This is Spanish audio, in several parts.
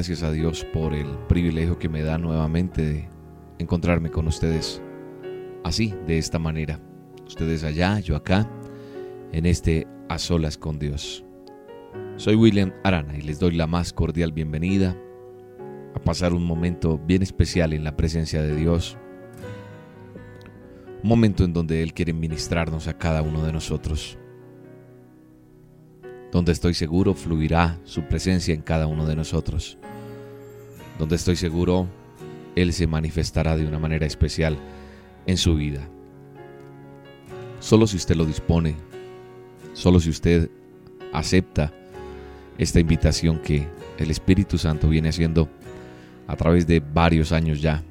gracias a Dios por el privilegio que me da nuevamente de encontrarme con ustedes así, de esta manera. Ustedes allá, yo acá, en este A Solas con Dios. Soy William Arana y les doy la más cordial bienvenida a pasar un momento bien especial en la presencia de Dios. Un momento en donde Él quiere ministrarnos a cada uno de nosotros donde estoy seguro fluirá su presencia en cada uno de nosotros, donde estoy seguro Él se manifestará de una manera especial en su vida. Solo si usted lo dispone, solo si usted acepta esta invitación que el Espíritu Santo viene haciendo a través de varios años ya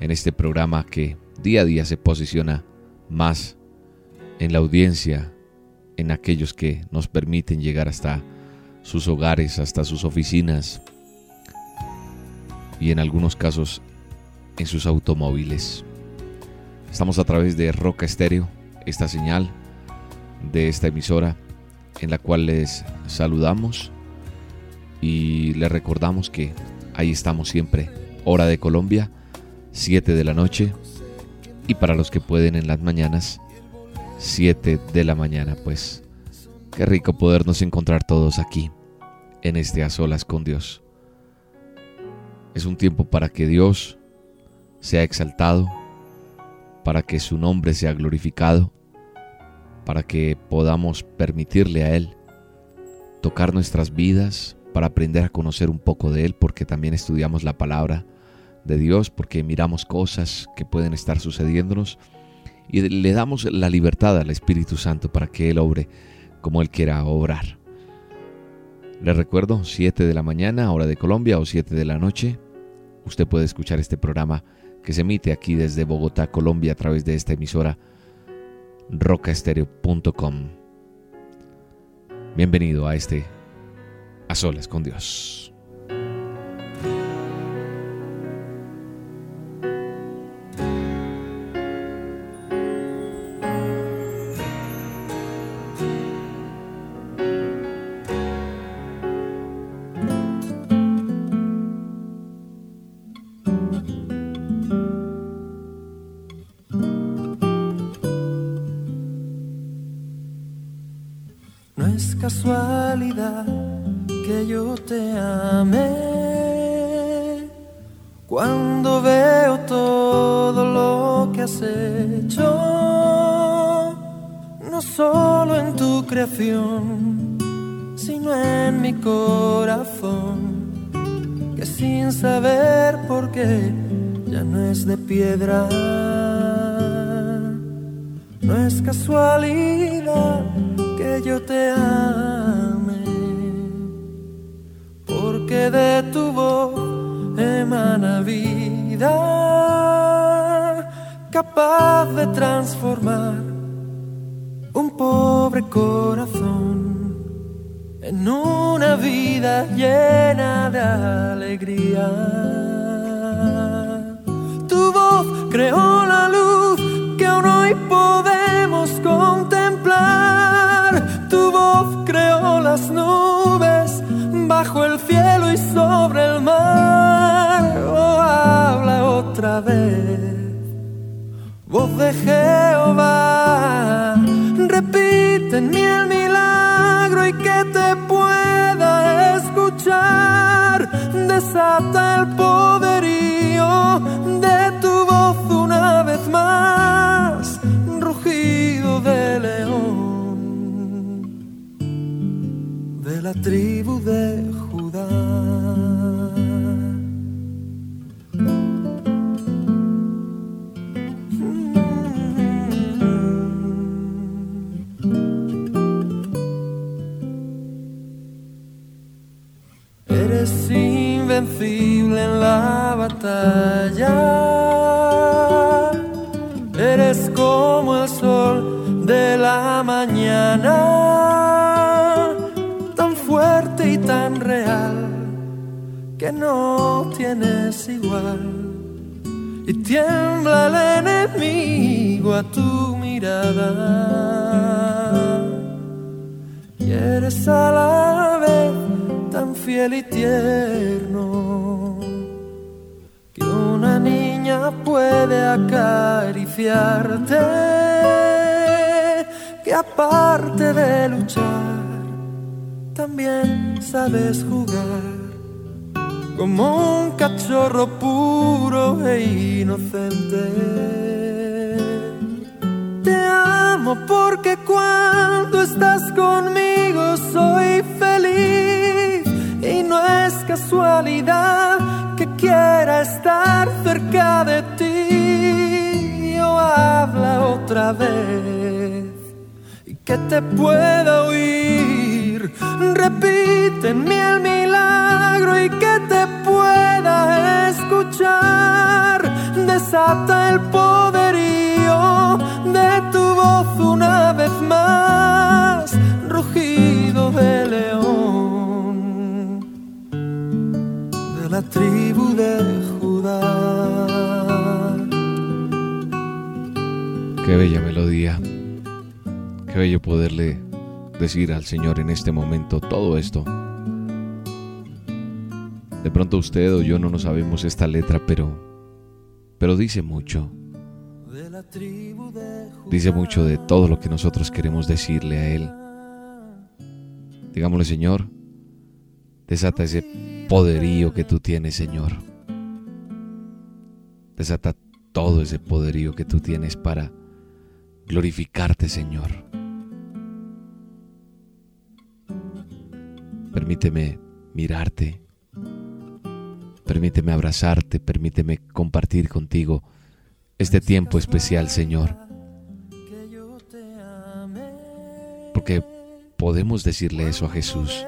en este programa que día a día se posiciona más en la audiencia en aquellos que nos permiten llegar hasta sus hogares, hasta sus oficinas y en algunos casos en sus automóviles. Estamos a través de Roca Estéreo, esta señal de esta emisora en la cual les saludamos y les recordamos que ahí estamos siempre, hora de Colombia, 7 de la noche y para los que pueden en las mañanas, 7 de la mañana, pues qué rico podernos encontrar todos aquí, en este a solas con Dios. Es un tiempo para que Dios sea exaltado, para que su nombre sea glorificado, para que podamos permitirle a Él tocar nuestras vidas, para aprender a conocer un poco de Él, porque también estudiamos la palabra de Dios, porque miramos cosas que pueden estar sucediéndonos y le damos la libertad al Espíritu Santo para que Él obre como Él quiera obrar. Les recuerdo, 7 de la mañana, hora de Colombia, o 7 de la noche, usted puede escuchar este programa que se emite aquí desde Bogotá, Colombia, a través de esta emisora rocaestereo.com. Bienvenido a este A Solas con Dios. Mi corazón, que sin saber por qué ya no es de piedra. No es casualidad que yo te ame, porque de tu voz emana vida, capaz de transformar un pobre corazón en una vida llena de alegría. Tu voz creó la luz que hoy podemos contemplar tu voz creó las nubes bajo el cielo y sobre el mar. Oh, habla otra vez, voz de Jehová. Repite en mí desata el poderío de tu voz una vez más, rugido de león, de la tribu de invencible en la batalla. Eres como el sol de la mañana, tan fuerte y tan real que no tienes igual. Y tiembla el enemigo a tu mirada. Y eres a la vez tan fiel y tierno que una niña puede acariciarte, que aparte de luchar, también sabes jugar como un cachorro puro e inocente. Te amo porque cuando estás conmigo soy feliz no es casualidad que quiera estar cerca de ti. Yo habla otra vez y que te pueda oír. Repite en el milagro y que te pueda escuchar. Desata el poderío de tu voz una vez más, rugido de león la tribu de Judá. Qué bella melodía. Qué bello poderle decir al Señor en este momento todo esto. De pronto usted o yo no nos sabemos esta letra, pero pero dice mucho. Dice mucho de todo lo que nosotros queremos decirle a él. Digámosle, Señor, desata ese poderío que tú tienes, Señor. Desata todo ese poderío que tú tienes para glorificarte, Señor. Permíteme mirarte. Permíteme abrazarte, permíteme compartir contigo este tiempo especial, Señor. Porque podemos decirle eso a Jesús.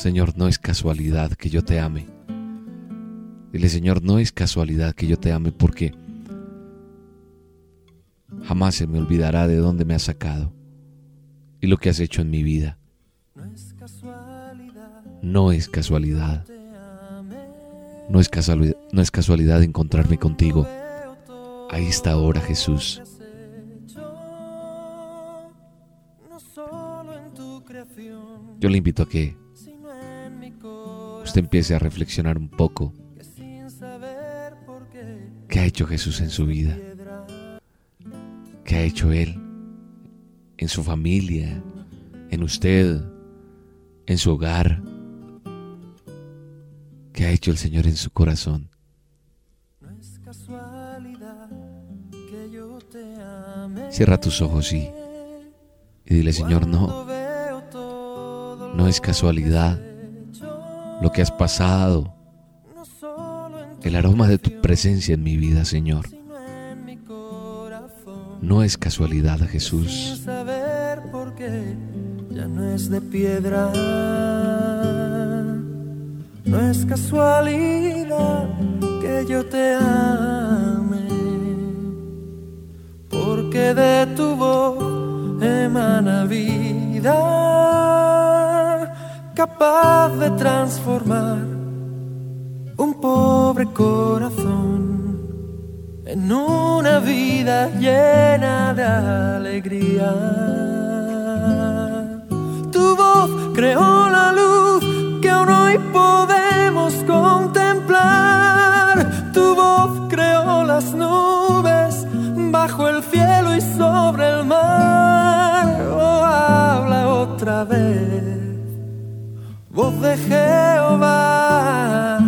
Señor, no es casualidad que yo te ame. Dile, Señor, no es casualidad que yo te ame porque jamás se me olvidará de dónde me has sacado y lo que has hecho en mi vida. No es casualidad. No es casualidad, no es casualidad encontrarme contigo a esta hora, Jesús. Yo le invito a que usted empiece a reflexionar un poco qué ha hecho Jesús en su vida, qué ha hecho Él en su familia, en usted, en su hogar. ¿Qué ha hecho el Señor en su corazón? Cierra tus ojos y, y dile, Señor, no, no es casualidad lo que has pasado, el aroma de tu presencia en mi vida, Señor. No es casualidad, Jesús. saber ya no es de piedra. No es casualidad que yo te ame, porque de tu voz emana vida, capaz de transformar un pobre corazón en una vida llena de alegría. Tu voz creó la luz que aún hoy podemos contemplar. Tu voz creó las nubes bajo el cielo y sobre el mar. Oh, habla otra vez, voz de Jehová,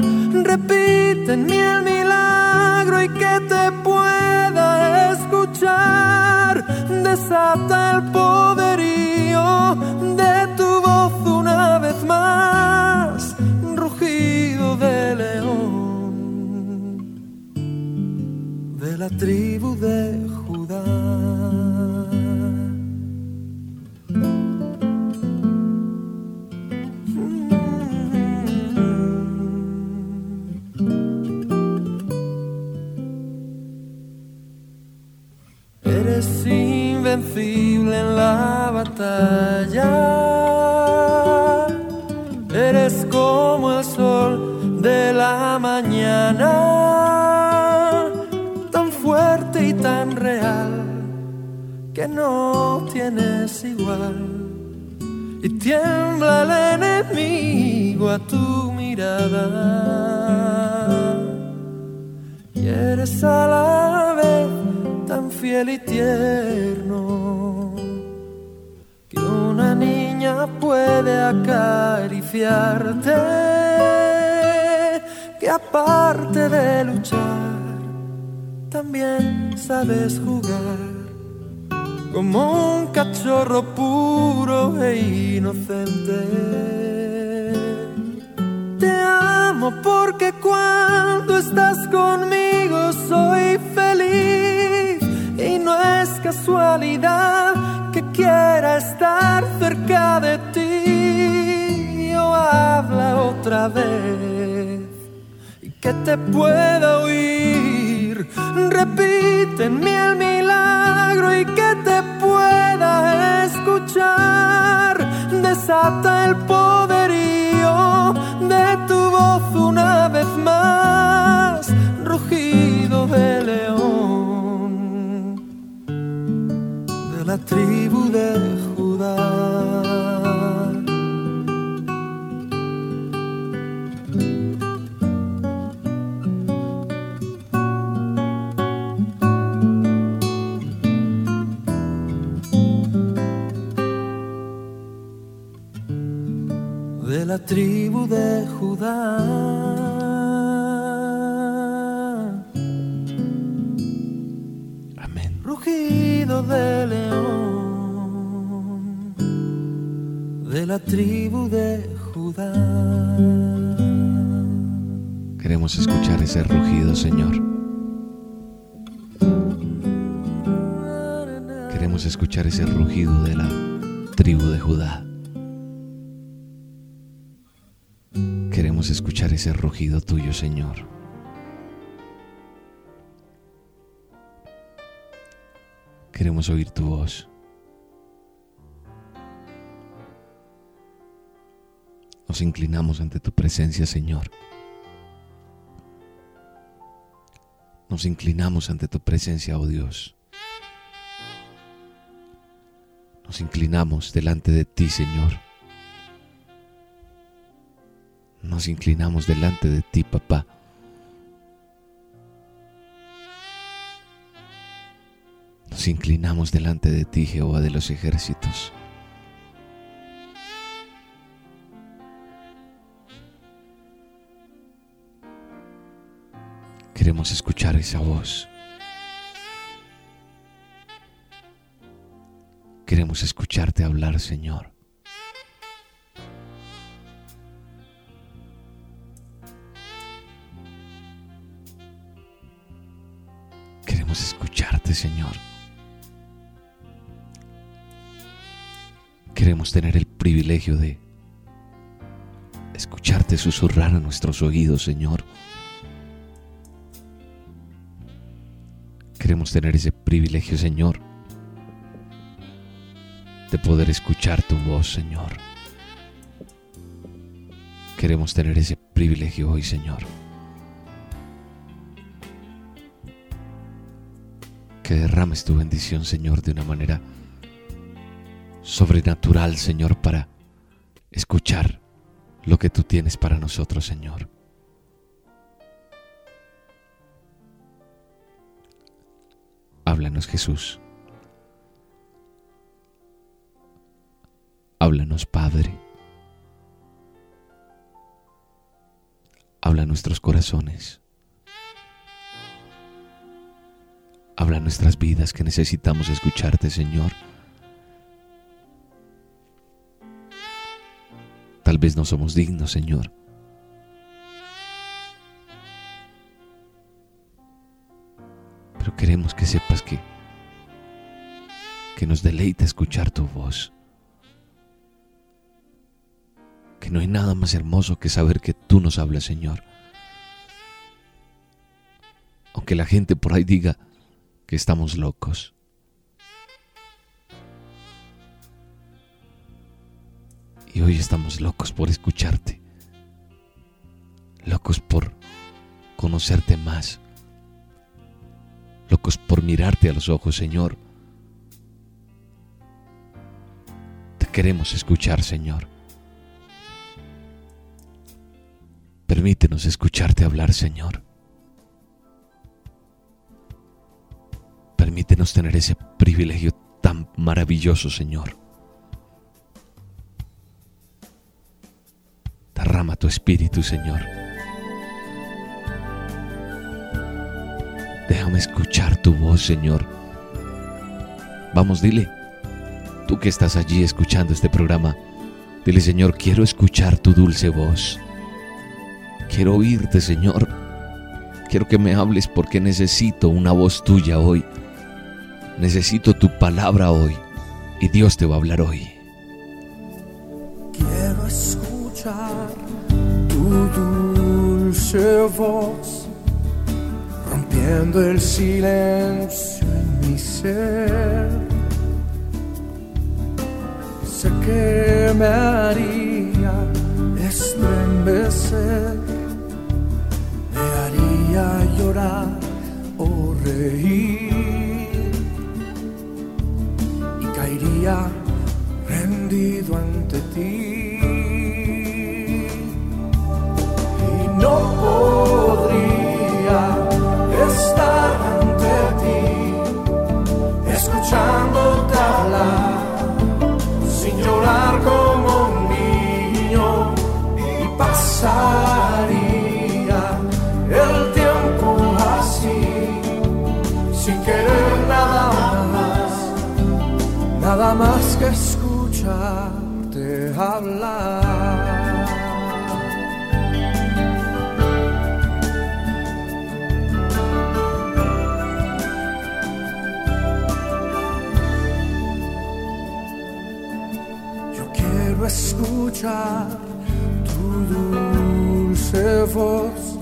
repite en mí el milagro y que te pueda escuchar. Desata el poderío de tu voz una vez más, rugido de león de la tribu de Eres invencible en la batalla. Eres como el sol de la mañana, tan fuerte y tan real que no tienes igual. Y tiembla el enemigo a tu mirada. Y eres a la vez fiel y tierno que una niña puede acariciarte, que aparte de luchar, también sabes jugar como un cachorro puro e inocente. Te amo porque cuando estás conmigo que quiera estar cerca de ti. Yo habla otra vez y que te pueda oír. Repíteme el milagro y que te pueda escuchar. Desata el poderío de tu voz una vez más, tribu de Judá. de la tribu de Judá. De león de la tribu de Judá. Queremos escuchar ese rugido, Señor. Queremos escuchar ese rugido de la tribu de Judá. Queremos escuchar ese rugido tuyo, Señor. Queremos oír tu voz. Nos inclinamos ante tu presencia, Señor. Nos inclinamos ante tu presencia, oh Dios. Nos inclinamos delante de ti, Señor. Nos inclinamos delante de ti, papá. Nos inclinamos delante de ti, Jehová de los ejércitos. Queremos escuchar esa voz. Queremos escucharte hablar, Señor. Queremos escucharte, Señor. Queremos tener el privilegio de escucharte susurrar a nuestros oídos, Señor. Queremos tener ese privilegio, Señor, de poder escuchar tu voz, Señor. Queremos tener ese privilegio hoy, Señor. Que derrames tu bendición, Señor, de una manera sobrenatural, Señor, para escuchar lo que tú tienes para nosotros, Señor. Háblanos, Jesús. Háblanos, Padre. Habla nuestros corazones. Habla nuestras vidas que necesitamos escucharte, Señor. Vez no somos dignos, Señor. Pero queremos que sepas que que nos deleita escuchar tu voz. Que no hay nada más hermoso que saber que tú nos hablas, Señor. Aunque la gente por ahí diga que estamos locos, Hoy estamos locos por escucharte. Locos por conocerte más. Locos por mirarte a los ojos, Señor. Te queremos escuchar, Señor. Permítenos escucharte hablar, Señor. Permítenos tener ese privilegio tan maravilloso, Señor. Derrama tu espíritu, Señor. Déjame escuchar tu voz, Señor. Vamos, dile. Tú que estás allí escuchando este programa, dile, Señor, quiero escuchar tu dulce voz. Quiero oírte, Señor. Quiero que me hables porque necesito una voz tuya hoy. Necesito tu palabra hoy. Y Dios te va a hablar hoy. Quiero escuchar voz, rompiendo el silencio en mi ser. Sé que me haría estremecer, me haría llorar o reír y caería rendido ante ti. No podría estar ante ti, escuchándote hablar, sin llorar como un niño, y pasaría el tiempo así, sin querer nada más nada más que escuchar tu dulce voz,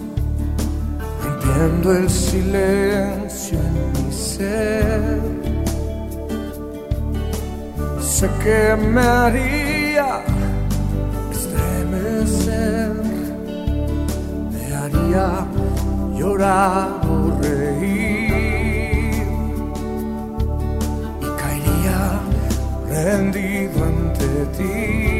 rompiendo el silencio en mi ser sé que me haría estremecer, me haría llorar o reír y caería rendido ante ti.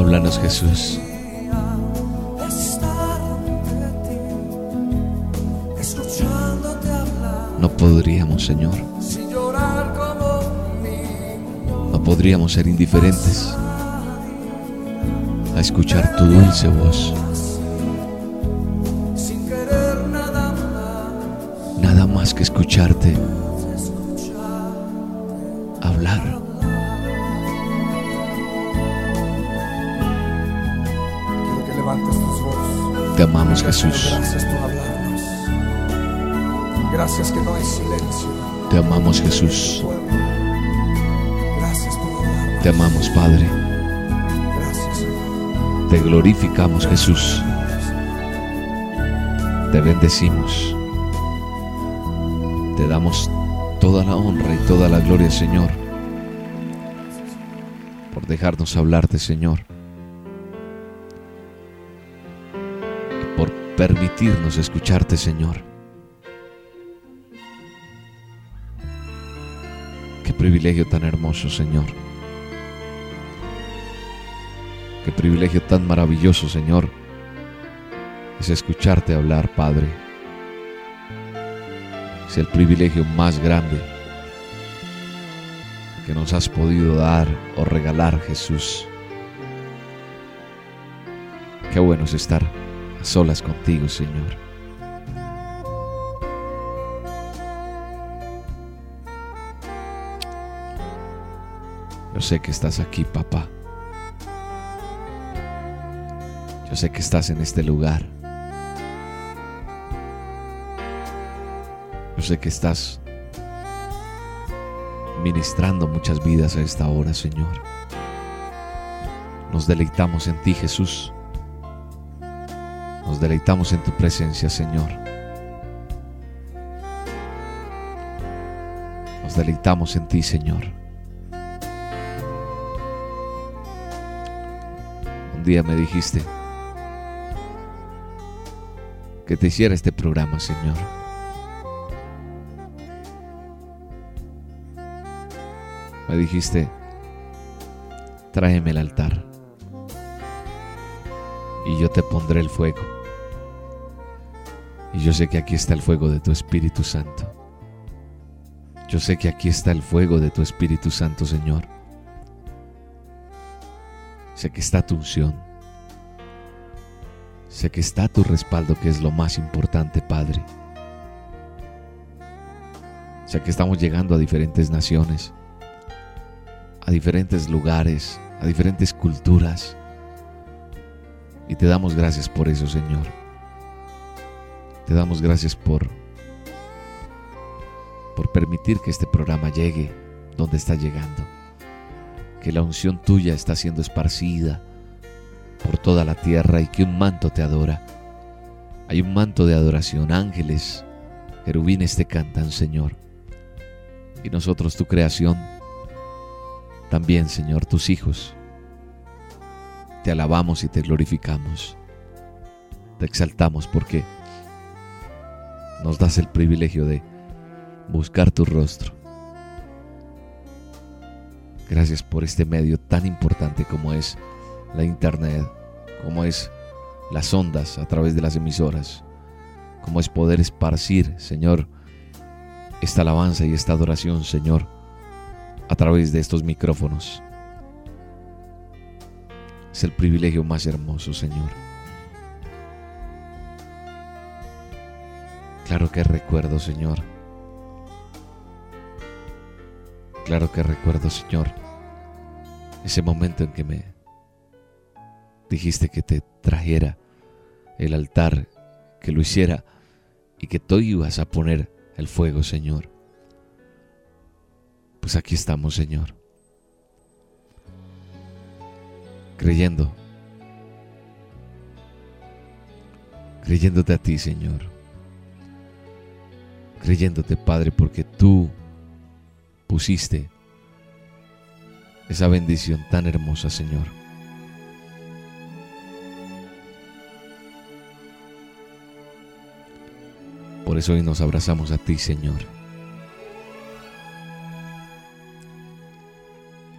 Háblanos Jesús. No podríamos, Señor. No podríamos ser indiferentes a escuchar tu dulce voz. Nada más que escucharte hablar. Te amamos Jesús. Gracias que no hay silencio. Te amamos Jesús. Gracias. Te amamos Padre. Gracias. Te glorificamos Jesús. Te bendecimos. Te damos toda la honra y toda la gloria, Señor, por dejarnos hablarte, Señor, permitirnos escucharte, Señor. Qué privilegio tan hermoso, Señor. Qué privilegio tan maravilloso, Señor, es escucharte hablar, Padre. Es el privilegio más grande que nos has podido dar o regalar, Jesús. Qué bueno es estar solas contigo, Señor. Yo sé que estás aquí, papá. Yo sé que estás en este lugar. Yo sé que estás ministrando muchas vidas a esta hora, Señor. Nos deleitamos en ti, Jesús. Nos deleitamos en tu presencia, Señor. Nos deleitamos en ti, Señor. Un día me dijiste que te hiciera este programa, Señor. Me dijiste, tráeme el altar y yo te pondré el fuego. Y yo sé que aquí está el fuego de tu Espíritu Santo. Yo sé que aquí está el fuego de tu Espíritu Santo, Señor. Sé que está tu unción. Sé que está tu respaldo, que es lo más importante, Padre. Sé que estamos llegando a diferentes naciones, a diferentes lugares, a diferentes culturas. Y te damos gracias por eso, Señor. Te damos gracias por por permitir que este programa llegue donde está llegando. Que la unción tuya está siendo esparcida por toda la tierra y que un manto te adora. Hay un manto de adoración, ángeles, querubines te cantan, Señor. Y nosotros, tu creación, también, Señor, tus hijos, te alabamos y te glorificamos. Te exaltamos porque nos das el privilegio de buscar tu rostro. Gracias por este medio tan importante como es la internet, como es las ondas a través de las emisoras, como es poder esparcir, Señor, esta alabanza y esta adoración, Señor, a través de estos micrófonos. Es el privilegio más hermoso, Señor. Claro que recuerdo, Señor. Claro que recuerdo, Señor, ese momento en que me dijiste que te trajera el altar, que lo hiciera y que tú ibas a poner el fuego, Señor. Pues aquí estamos, Señor. Creyendo. Creyéndote a ti, Señor. Creyéndote, Padre, porque tú pusiste esa bendición tan hermosa, Señor. Por eso hoy nos abrazamos a ti, Señor.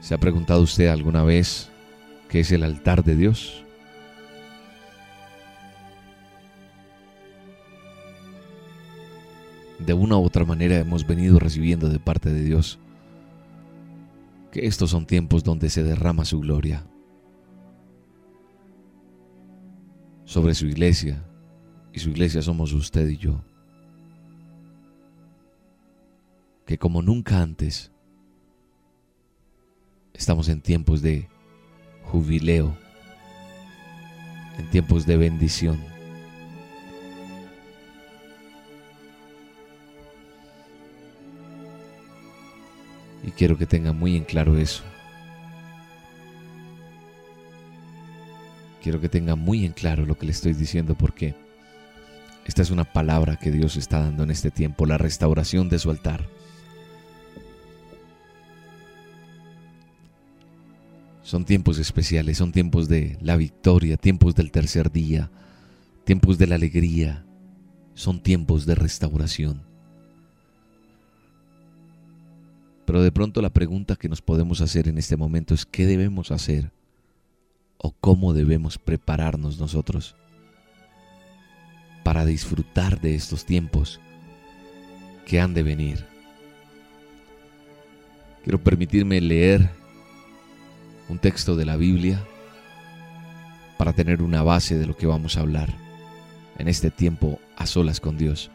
¿Se ha preguntado usted alguna vez qué es el altar de Dios? De una u otra manera hemos venido recibiendo de parte de Dios que estos son tiempos donde se derrama su gloria sobre su iglesia, y su iglesia somos usted y yo. Que como nunca antes, estamos en tiempos de jubileo, en tiempos de bendición. Y quiero que tenga muy en claro eso. Quiero que tenga muy en claro lo que le estoy diciendo porque esta es una palabra que Dios está dando en este tiempo, la restauración de su altar. Son tiempos especiales, son tiempos de la victoria, tiempos del tercer día, tiempos de la alegría, son tiempos de restauración. Pero de pronto la pregunta que nos podemos hacer en este momento es ¿qué debemos hacer? ¿O cómo debemos prepararnos nosotros para disfrutar de estos tiempos que han de venir? Quiero permitirme leer un texto de la Biblia para tener una base de lo que vamos a hablar en este tiempo a solas con Dios.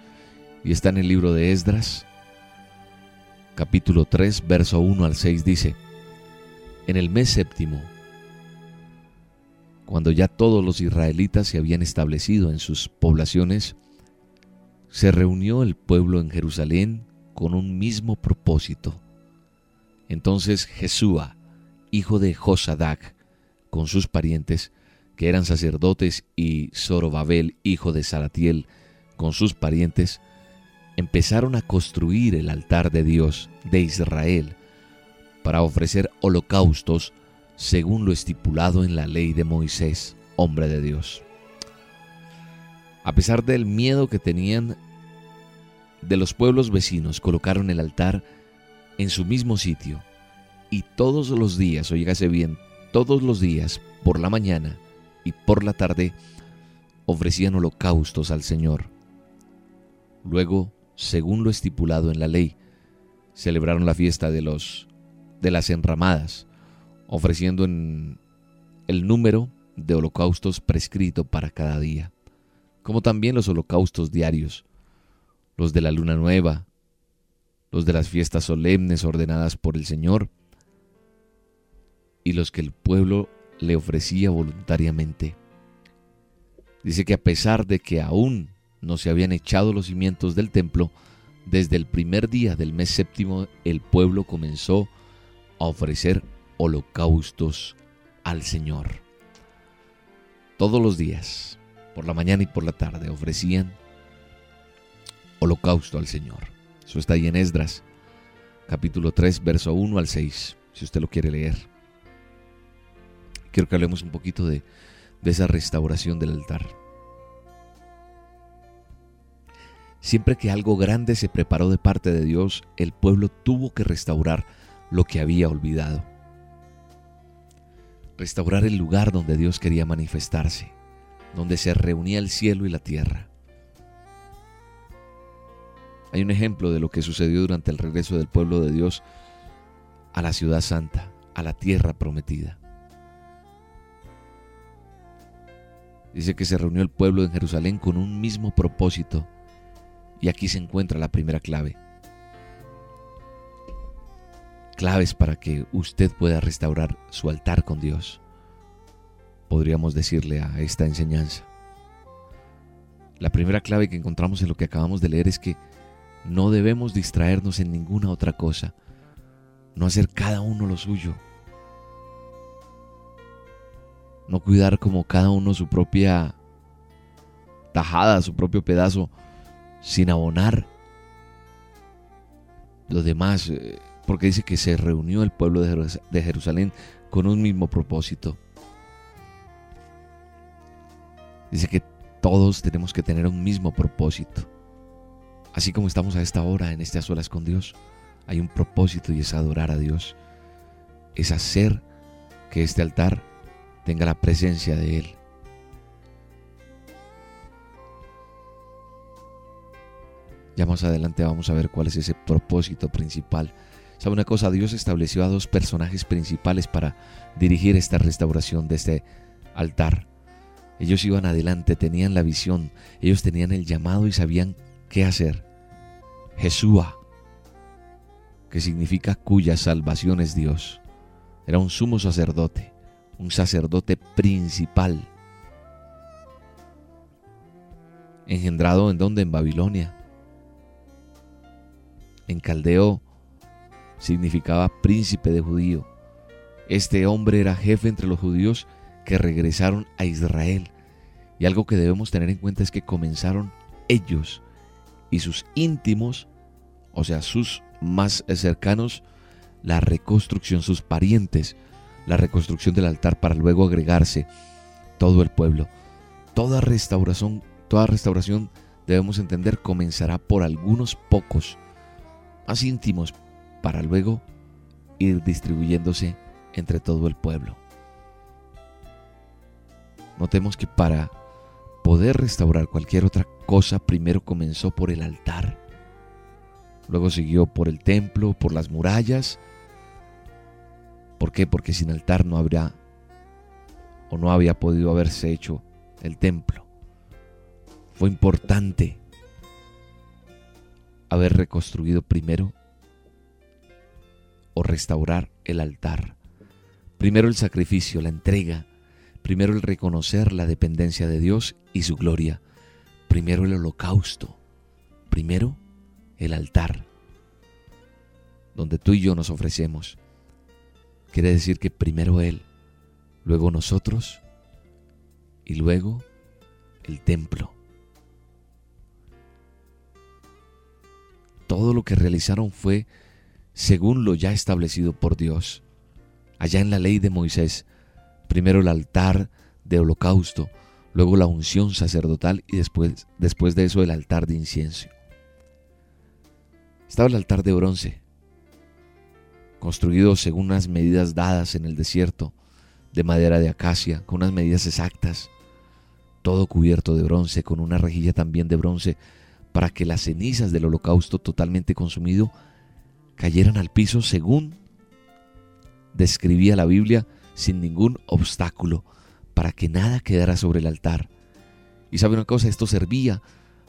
Y está en el libro de Esdras, capítulo 3, verso 1 al 6 dice, En el mes séptimo, cuando ya todos los israelitas se habían establecido en sus poblaciones, se reunió el pueblo en Jerusalén con un mismo propósito. Entonces Jesúa, hijo de Josadac, con sus parientes, que eran sacerdotes, y Zorobabel, hijo de Salatiel, con sus parientes, empezaron a construir el altar de Dios de Israel para ofrecer holocaustos según lo estipulado en la ley de Moisés, hombre de Dios. A pesar del miedo que tenían de los pueblos vecinos, colocaron el altar en su mismo sitio y todos los días, oígase bien, todos los días, por la mañana y por la tarde, ofrecían holocaustos al Señor. Luego según lo estipulado en la ley. Celebraron la fiesta de los de las enramadas, ofreciendo en el número de holocaustos prescrito para cada día, como también los holocaustos diarios, los de la luna nueva, los de las fiestas solemnes ordenadas por el Señor, y los que el pueblo le ofrecía voluntariamente. Dice que a pesar de que aún no se habían echado los cimientos del templo, desde el primer día del mes séptimo el pueblo comenzó a ofrecer holocaustos al Señor. Todos los días, por la mañana y por la tarde, ofrecían holocausto al Señor. Eso está ahí en Esdras, capítulo 3, verso 1 al 6, si usted lo quiere leer. Quiero que hablemos un poquito de, de esa restauración del altar. Siempre que algo grande se preparó de parte de Dios, el pueblo tuvo que restaurar lo que había olvidado. Restaurar el lugar donde Dios quería manifestarse, donde se reunía el cielo y la tierra. Hay un ejemplo de lo que sucedió durante el regreso del pueblo de Dios a la ciudad santa, a la tierra prometida. Dice que se reunió el pueblo en Jerusalén con un mismo propósito y aquí se encuentra la primera clave. Claves para que usted pueda restaurar su altar con Dios. Podríamos decirle a esta enseñanza. La primera clave que encontramos en lo que acabamos de leer es que no debemos distraernos en ninguna otra cosa. No hacer cada uno lo suyo. No cuidar como cada uno su propia tajada, su propio pedazo sin abonar. Los demás, eh, porque dice que se reunió el pueblo de Jerusalén con un mismo propósito. Dice que todos tenemos que tener un mismo propósito. Así como estamos a esta hora en este solas con Dios, hay un propósito y es adorar a Dios. Es hacer que este altar tenga la presencia de Él. Ya más adelante vamos a ver cuál es ese propósito principal. ¿Sabe una cosa? Dios estableció a dos personajes principales para dirigir esta restauración de este altar. Ellos iban adelante, tenían la visión, ellos tenían el llamado y sabían qué hacer. Jesúa, que significa cuya salvación es Dios, era un sumo sacerdote, un sacerdote principal. Engendrado en donde? En Babilonia. En caldeo significaba príncipe de judío. Este hombre era jefe entre los judíos que regresaron a Israel. Y algo que debemos tener en cuenta es que comenzaron ellos y sus íntimos, o sea, sus más cercanos, la reconstrucción, sus parientes, la reconstrucción del altar para luego agregarse todo el pueblo. Toda restauración, toda restauración debemos entender comenzará por algunos pocos más íntimos para luego ir distribuyéndose entre todo el pueblo. Notemos que para poder restaurar cualquier otra cosa, primero comenzó por el altar, luego siguió por el templo, por las murallas. ¿Por qué? Porque sin altar no habría o no había podido haberse hecho el templo. Fue importante haber reconstruido primero o restaurar el altar. Primero el sacrificio, la entrega, Primero el reconocer la dependencia de Dios y su gloria. Primero el holocausto. Primero el altar, donde tú y yo nos ofrecemos. Quiere decir que primero Él, luego nosotros y luego el templo. Todo lo que realizaron fue según lo ya establecido por Dios. Allá en la ley de Moisés Primero el altar de holocausto, luego la unción sacerdotal y después, después de eso el altar de incienso. Estaba el altar de bronce, construido según unas medidas dadas en el desierto, de madera de acacia, con unas medidas exactas, todo cubierto de bronce, con una rejilla también de bronce, para que las cenizas del holocausto totalmente consumido cayeran al piso según describía la Biblia sin ningún obstáculo, para que nada quedara sobre el altar. Y sabe una cosa, esto servía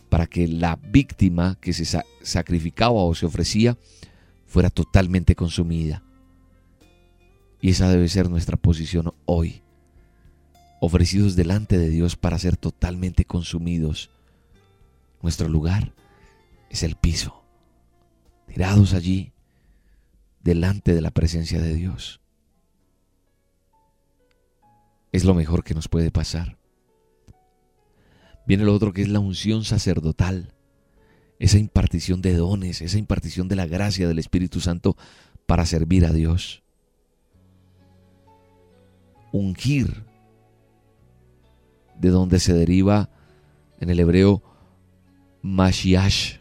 para que la víctima que se sacrificaba o se ofrecía fuera totalmente consumida. Y esa debe ser nuestra posición hoy, ofrecidos delante de Dios para ser totalmente consumidos. Nuestro lugar es el piso, tirados allí, delante de la presencia de Dios es lo mejor que nos puede pasar. Viene lo otro que es la unción sacerdotal, esa impartición de dones, esa impartición de la gracia del Espíritu Santo para servir a Dios. Ungir, de donde se deriva en el hebreo Mashiach.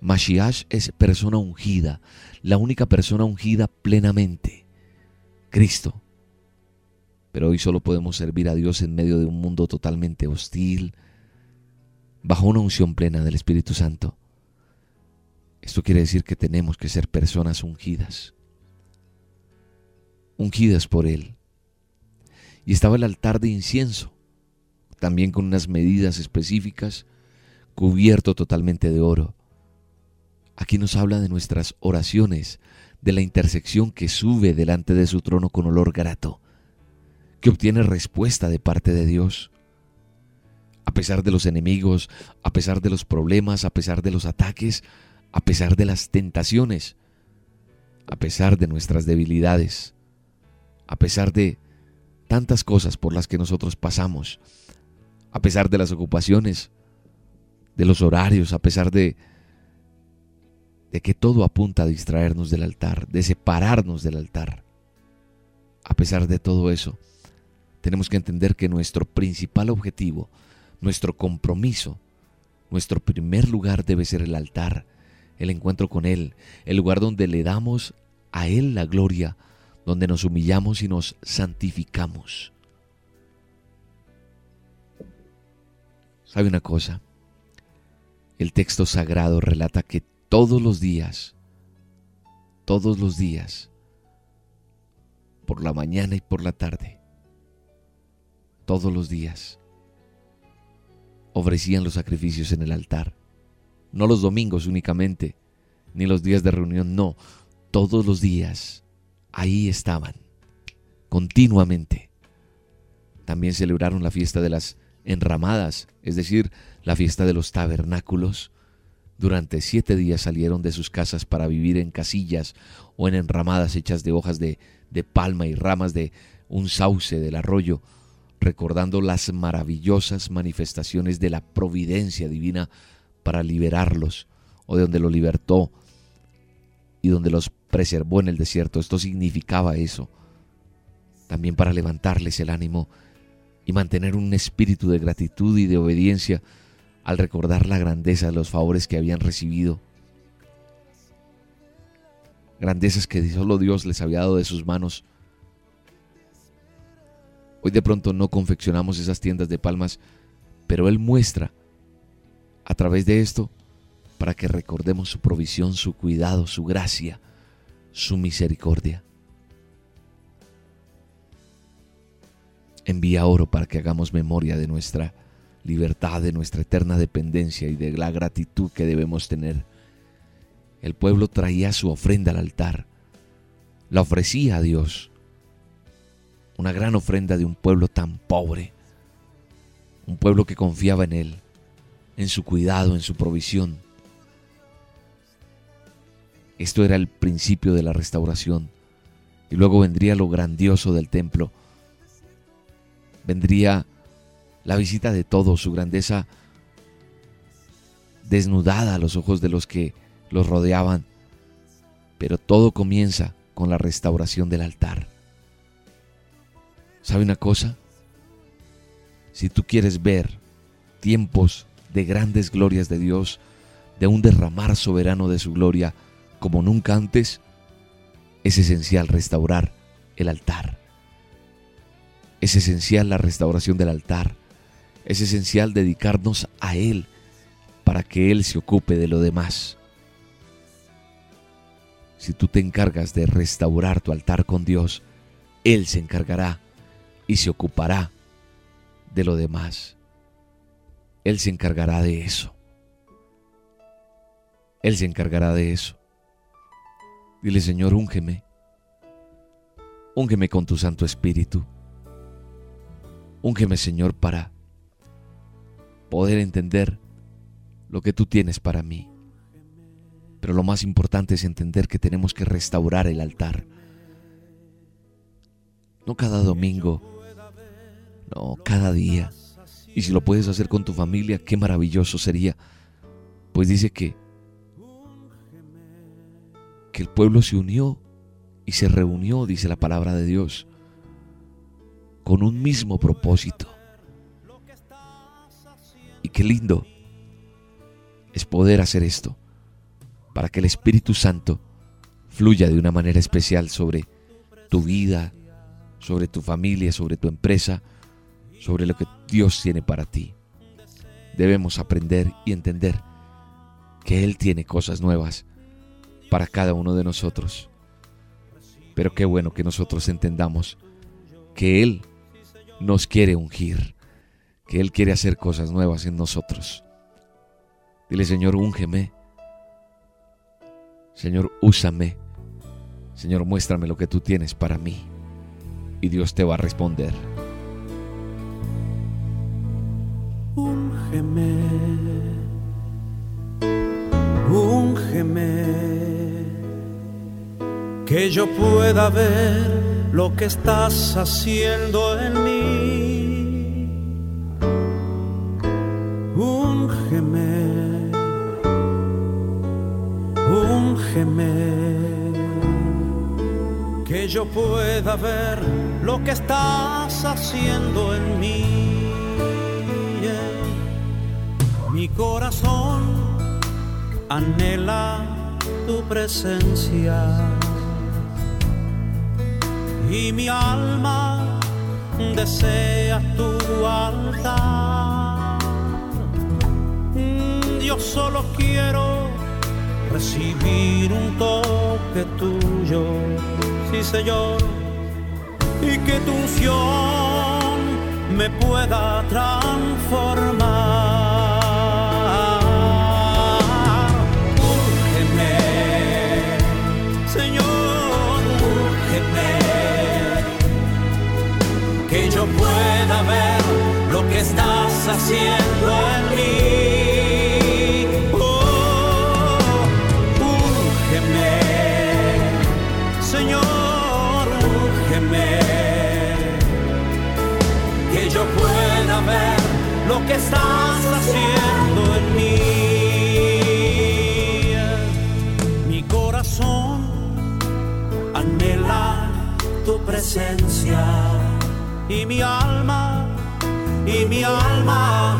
Mashiach es persona ungida, la única persona ungida plenamente, Cristo. Pero hoy solo podemos servir a Dios en medio de un mundo totalmente hostil, bajo una unción plena del Espíritu Santo. Esto quiere decir que tenemos que ser personas ungidas, ungidas por Él. Y estaba el altar de incienso, también con unas medidas específicas, cubierto totalmente de oro. Aquí nos habla de nuestras oraciones, de la intersección que sube delante de su trono con olor grato que obtiene respuesta de parte de Dios. A pesar de los enemigos, a pesar de los problemas, a pesar de los ataques, a pesar de las tentaciones, a pesar de nuestras debilidades, a pesar de tantas cosas por las que nosotros pasamos, a pesar de las ocupaciones, de los horarios, a pesar de, que todo apunta a distraernos del altar, de separarnos del altar. A pesar de todo eso, tenemos que entender que nuestro principal objetivo, nuestro compromiso, nuestro primer lugar debe ser el altar, el encuentro con Él, el lugar donde le damos a Él la gloria, donde nos humillamos y nos santificamos. ¿Sabe una cosa? El texto sagrado relata que todos los días, todos los días, por la mañana y por la tarde, todos los días, ofrecían los sacrificios en el altar. No los domingos únicamente, ni los días de reunión, no, todos los días ahí estaban, continuamente. También celebraron la fiesta de las enramadas, es decir, la fiesta de los tabernáculos. Durante siete días salieron de sus casas para vivir en casillas o en enramadas hechas de hojas de, de palma y ramas de un sauce del arroyo, recordando las maravillosas manifestaciones de la providencia divina para liberarlos, o de donde lo libertó y donde los preservó en el desierto. Esto significaba eso. También para levantarles el ánimo y mantener un espíritu de gratitud y de obediencia al recordar la grandeza de los favores que habían recibido. Grandezas que solo Dios les había dado de sus manos. Hoy de pronto no confeccionamos esas tiendas de palmas, pero Él muestra a través de esto para que recordemos su provisión, su cuidado, su gracia, su misericordia. Envía oro para que hagamos memoria de nuestra libertad, de nuestra eterna dependencia y de la gratitud que debemos tener. El pueblo traía su ofrenda al altar, la ofrecía a Dios. Una gran ofrenda de un pueblo tan pobre, un pueblo que confiaba en Él, en su cuidado, en su provisión. Esto era el principio de la restauración. Y luego vendría lo grandioso del templo vendría la visita de todos, su grandeza desnudada a los ojos de los que los rodeaban. Pero todo comienza con la restauración del altar. ¿Sabe una cosa? Si tú quieres ver tiempos de grandes glorias de Dios, de un derramar soberano de su gloria como nunca antes, es esencial restaurar el altar. Es esencial la restauración del altar. Es esencial dedicarnos a Él para que Él se ocupe de lo demás. Si tú te encargas de restaurar tu altar con Dios, Él se encargará y se ocupará de lo demás. Él se encargará de eso. Él se encargará de eso. Dile, Señor, úngeme. Úngeme con tu Santo Espíritu. Úngeme, Señor, para poder entender lo que tú tienes para mí. Pero lo más importante es entender que tenemos que restaurar el altar. No cada domingo, no, cada día. Y si lo puedes hacer con tu familia, qué maravilloso sería. Pues dice que que el pueblo se unió y se reunió, dice la palabra de Dios, con un mismo propósito. Qué lindo es poder hacer esto para que el Espíritu Santo fluya de una manera especial sobre tu vida, sobre tu familia, sobre tu empresa, sobre lo que Dios tiene para ti. Debemos aprender y entender que Él tiene cosas nuevas para cada uno de nosotros. Pero qué bueno que nosotros entendamos que Él nos quiere ungir, que Él quiere hacer cosas nuevas en nosotros. Dile, Señor, úngeme. Señor, úsame. Señor, muéstrame lo que tú tienes para mí. Y Dios te va a responder. Úngeme. Úngeme. Que yo pueda ver lo que estás haciendo en mí. Que yo pueda ver lo que estás haciendo en mí. Mi corazón anhela tu presencia y mi alma desea tu altar. Yo solo quiero recibir un toque tuyo, sí Señor, y que tu unción me pueda transformar. pueda ver lo que estás haciendo y mi alma, y mi alma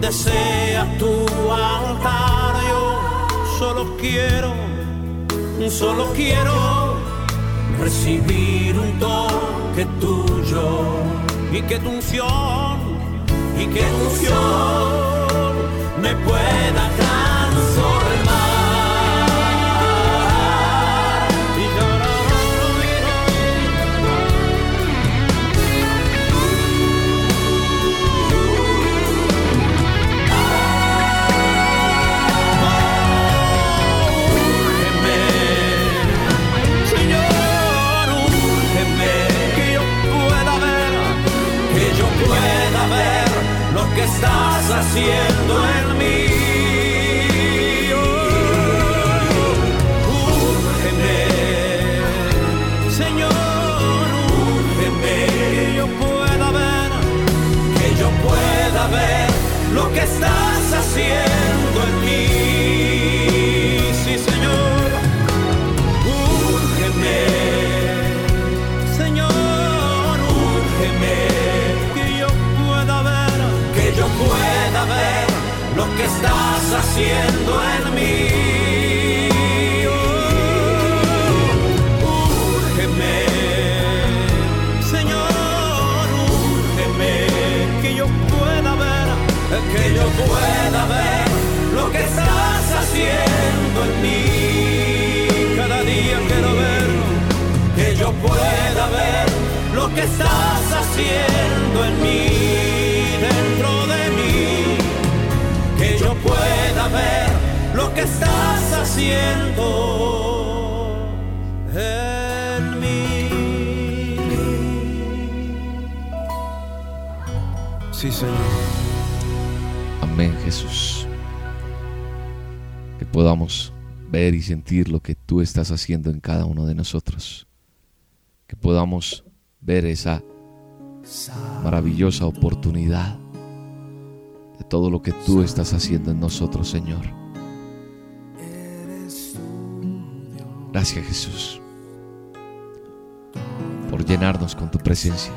desea tu altar. Yo solo quiero, solo quiero recibir un toque tuyo y que tu unción, y que tu unción me pueda transformar. estás haciendo en mí. Úrgeme, Señor, úrgeme, que yo pueda ver, que yo pueda ver lo que estás haciendo que estás haciendo en mí. úrgeme, Señor, úrgeme, que yo pueda ver, que yo pueda ver lo que estás haciendo en mí. Cada día quiero ver, que yo pueda ver lo que estás haciendo en mí que estás haciendo en mí. Sí, Señor. Amén, Jesús. Que podamos ver y sentir lo que tú estás haciendo en cada uno de nosotros. Que podamos ver esa maravillosa oportunidad de todo lo que tú estás haciendo en nosotros, Señor. Gracias Jesús por llenarnos con tu presencia.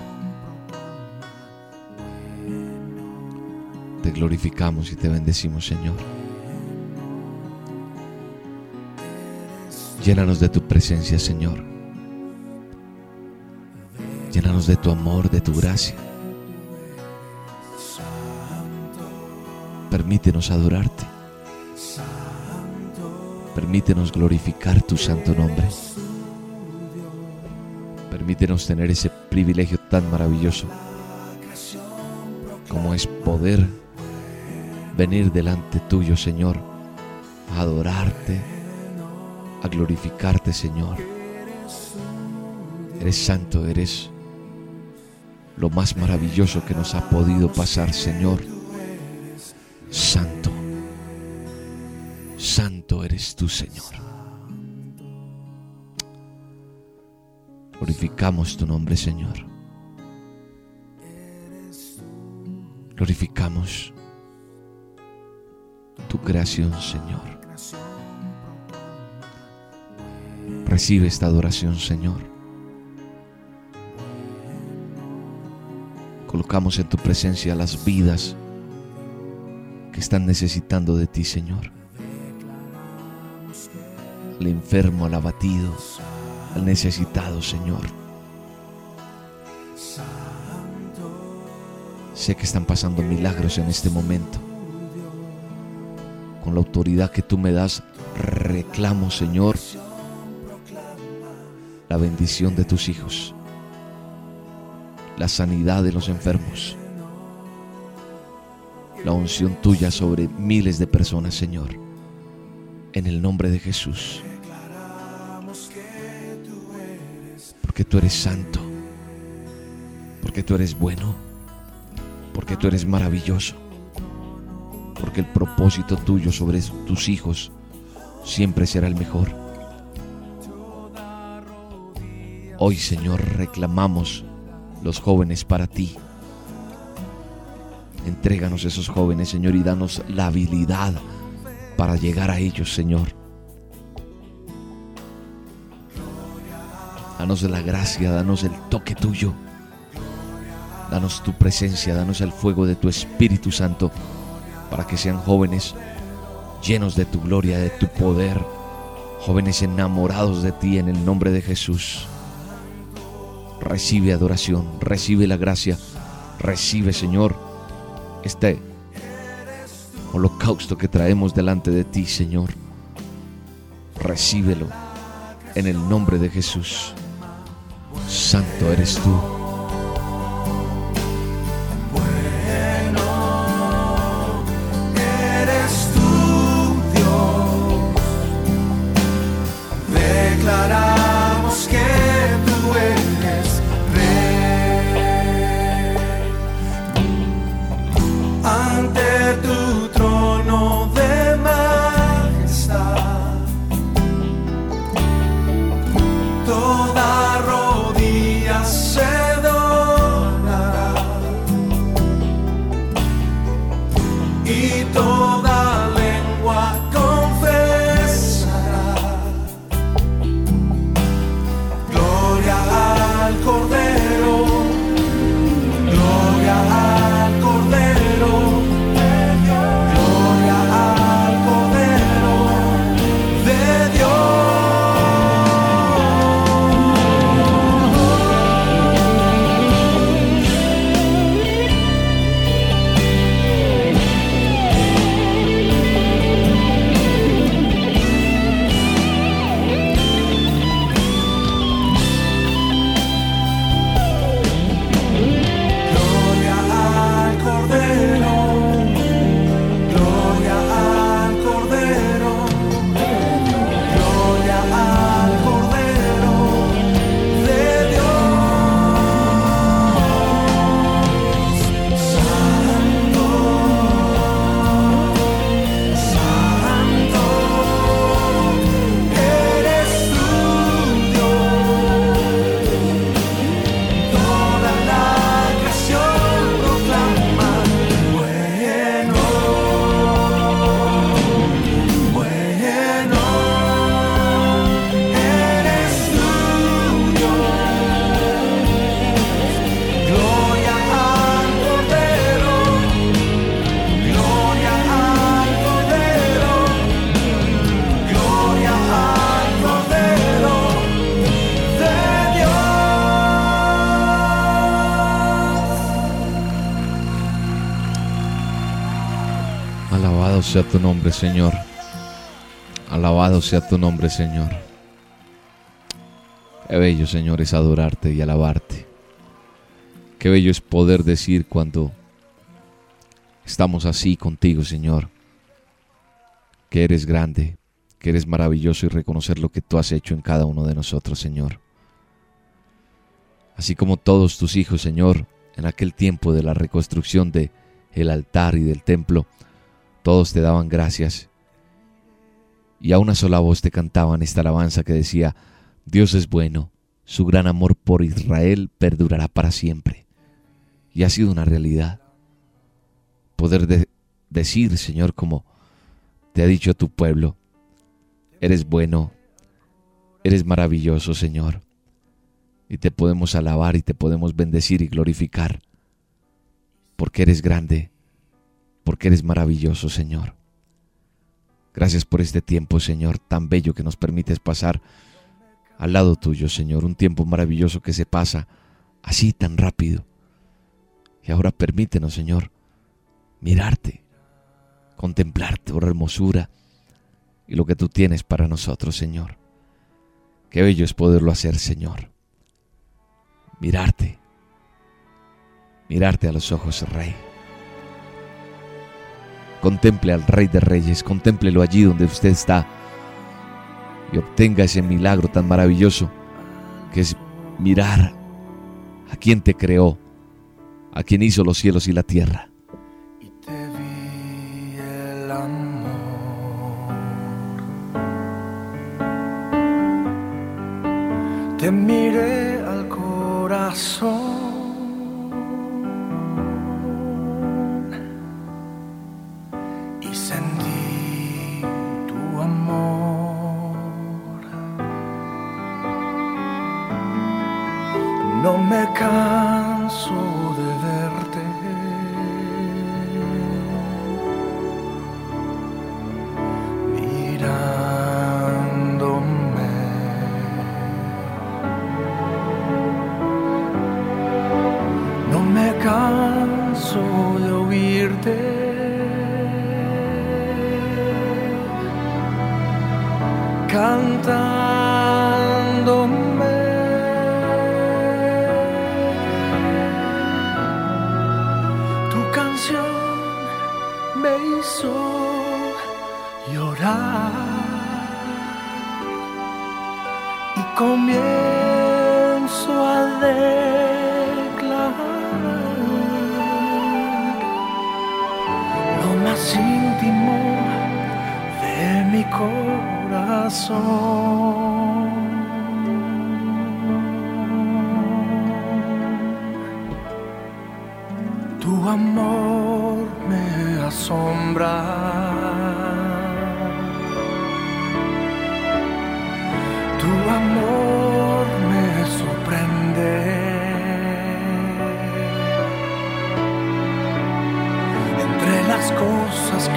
Te glorificamos y te bendecimos, Señor. Llénanos de tu presencia, Señor. Llénanos de tu amor, de tu gracia. Permítenos adorarte. Permítenos glorificar tu santo nombre. Permítenos tener ese privilegio tan maravilloso como es poder venir delante tuyo, Señor, a adorarte, a glorificarte, Señor. Eres santo, eres lo más maravilloso que nos ha podido pasar, Señor. Santo, santo eres tú, Señor. Glorificamos tu nombre, Señor. Glorificamos tu creación, Señor. Recibe esta adoración, Señor. Colocamos en tu presencia las vidas que están necesitando de ti, Señor. Al enfermo, al abatido, al necesitado, Señor. Sé que están pasando milagros en este momento. Con la autoridad que tú me das, reclamo, Señor, la bendición de tus hijos, la sanidad de los enfermos, la unción tuya sobre miles de personas, Señor, en el nombre de Jesús. Porque tú eres santo, porque tú eres bueno, porque tú eres maravilloso, porque el propósito tuyo sobre tus hijos siempre será el mejor. Hoy, Señor, reclamamos los jóvenes para ti. Entréganos esos jóvenes, Señor, y danos la habilidad para llegar a ellos, Señor. Danos la gracia, danos el toque tuyo. Danos tu presencia, danos el fuego de tu Espíritu Santo para que sean jóvenes llenos de tu gloria, de tu poder, jóvenes enamorados de ti en el nombre de Jesús. Recibe adoración, recibe la gracia, recibe Señor este holocausto que traemos delante de ti, Señor. Recíbelo en el nombre de Jesús. Santo eres tú. Sea tu nombre, Señor. Alabado sea tu nombre, Señor. Qué bello, Señor, es adorarte y alabarte. Qué bello es poder decir cuando estamos así contigo, Señor, que eres grande, que eres maravilloso y reconocer lo que tú has hecho en cada uno de nosotros, Señor. Así como todos tus hijos, Señor, en aquel tiempo de la reconstrucción de el altar y del templo, todos te daban gracias y a una sola voz te cantaban esta alabanza que decía, Dios es bueno, su gran amor por Israel perdurará para siempre. Y ha sido una realidad. Poder de- decir, Señor, como te ha dicho tu pueblo, eres bueno, Eres maravilloso, Señor. Y te podemos alabar y te podemos bendecir y glorificar. Porque eres grande, porque eres maravilloso, Señor. Gracias por este tiempo, Señor, tan bello que nos permites pasar al lado tuyo, Señor. Un tiempo maravilloso que se pasa así tan rápido. Y ahora permítenos, Señor, mirarte, contemplar tu hermosura y lo que tú tienes para nosotros, Señor. Qué bello es poderlo hacer, Señor. Mirarte, mirarte a los ojos, Rey. Contemple al Rey de Reyes, contémplelo allí donde usted está y obtenga ese milagro tan maravilloso que es mirar a quien te creó, a quien hizo los cielos y la tierra. y te vi el amor. Te miré al corazón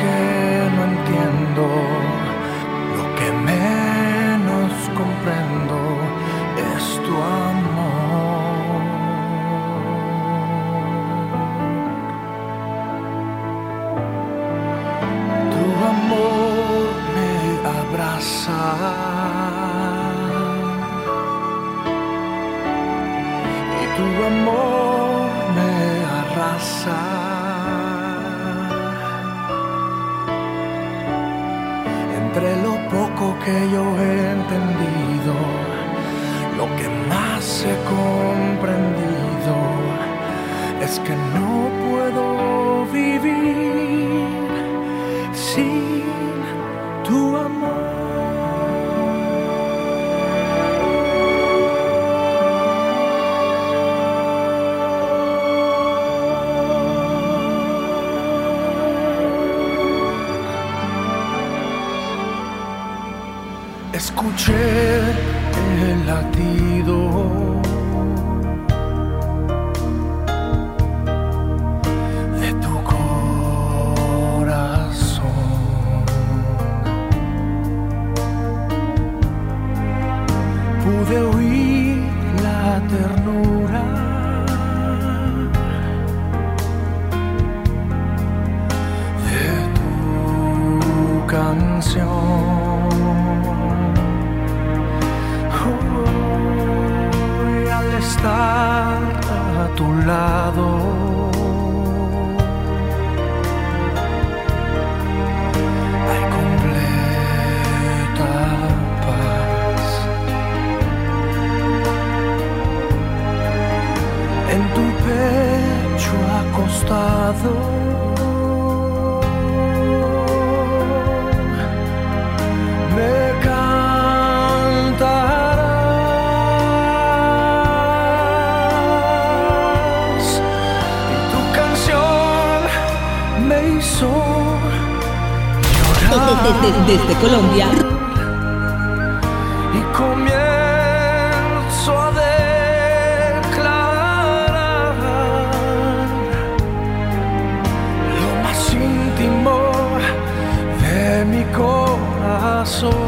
cosas en tu pecho acostado. Me cantarás. Y tu canción me hizo llorar. Desde, desde Colombia, soul.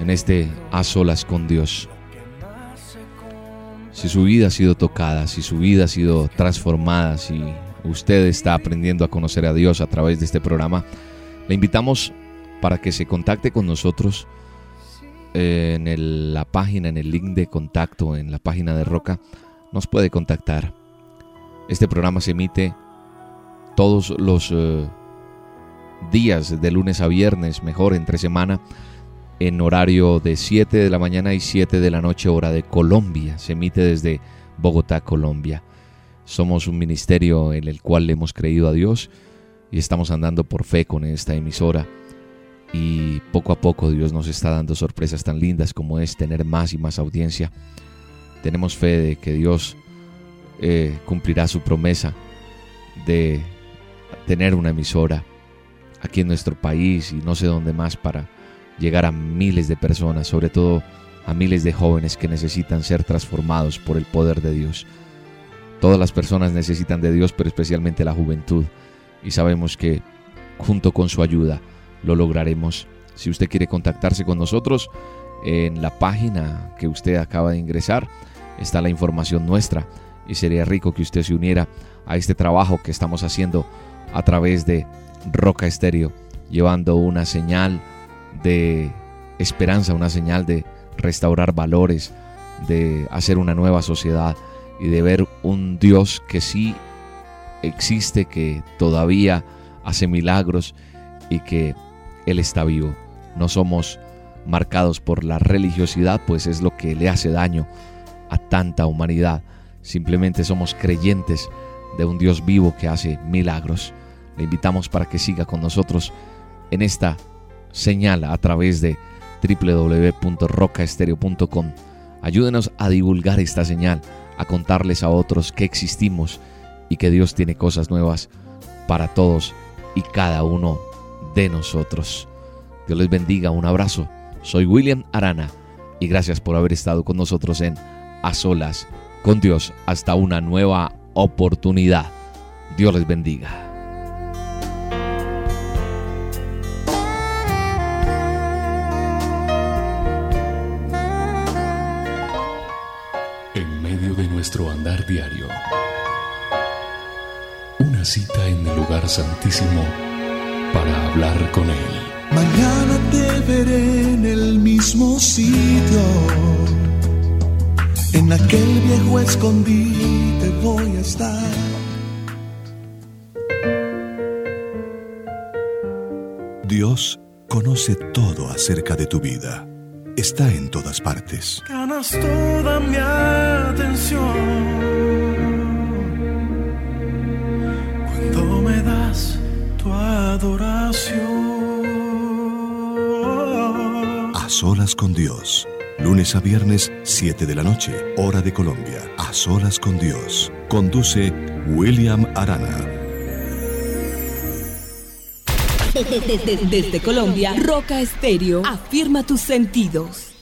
en este a solas con Dios. Si su vida ha sido tocada, si su vida ha sido transformada, si usted está aprendiendo a conocer a Dios a través de este programa, le invitamos para que se contacte con nosotros en la página, en el link de contacto, en la página de Roca, nos puede contactar. Este programa se emite todos los eh, días de lunes a viernes, mejor entre semana, en horario de 7 de la mañana y 7 de la noche hora de Colombia. Se emite desde Bogotá, Colombia. Somos un ministerio en el cual hemos creído a Dios y estamos andando por fe con esta emisora. Y poco a poco Dios nos está dando sorpresas tan lindas como es tener más y más audiencia. Tenemos fe de que Dios eh, cumplirá su promesa de tener una emisora aquí en nuestro país y no sé dónde más para llegar a miles de personas, sobre todo a miles de jóvenes que necesitan ser transformados por el poder de Dios. Todas las personas necesitan de Dios, pero especialmente la juventud. Y sabemos que junto con su ayuda lo lograremos. Si usted quiere contactarse con nosotros, en la página que usted acaba de ingresar está la información nuestra y sería rico que usted se uniera a este trabajo que estamos haciendo a través de Roca Estéreo, llevando una señal de esperanza, una señal de restaurar valores, de hacer una nueva sociedad y de ver un Dios que sí existe, que todavía hace milagros y que Él está vivo. No somos marcados por la religiosidad, pues es lo que le hace daño a tanta humanidad. Simplemente somos creyentes de un Dios vivo que hace milagros. Le invitamos para que siga con nosotros en esta señal a través de www.rocaestereo.com. Ayúdenos a divulgar esta señal, a contarles a otros que existimos y que Dios tiene cosas nuevas para todos y cada uno de nosotros. Dios les bendiga, un abrazo. Soy William Arana y gracias por haber estado con nosotros en A Solas con Dios hasta una nueva oportunidad. Dios les bendiga. Nuestro andar diario. Una cita en el lugar santísimo para hablar con Él. Mañana te veré en el mismo sitio. En aquel viejo escondite voy a estar. Dios conoce todo acerca de tu vida está en todas partes. Ganas toda mi atención cuando me das tu adoración. A solas con Dios. Lunes a viernes, 7 de la noche, hora de Colombia. A solas con Dios. Conduce William Arana. Desde Colombia, Roca Estéreo afirma tus sentidos.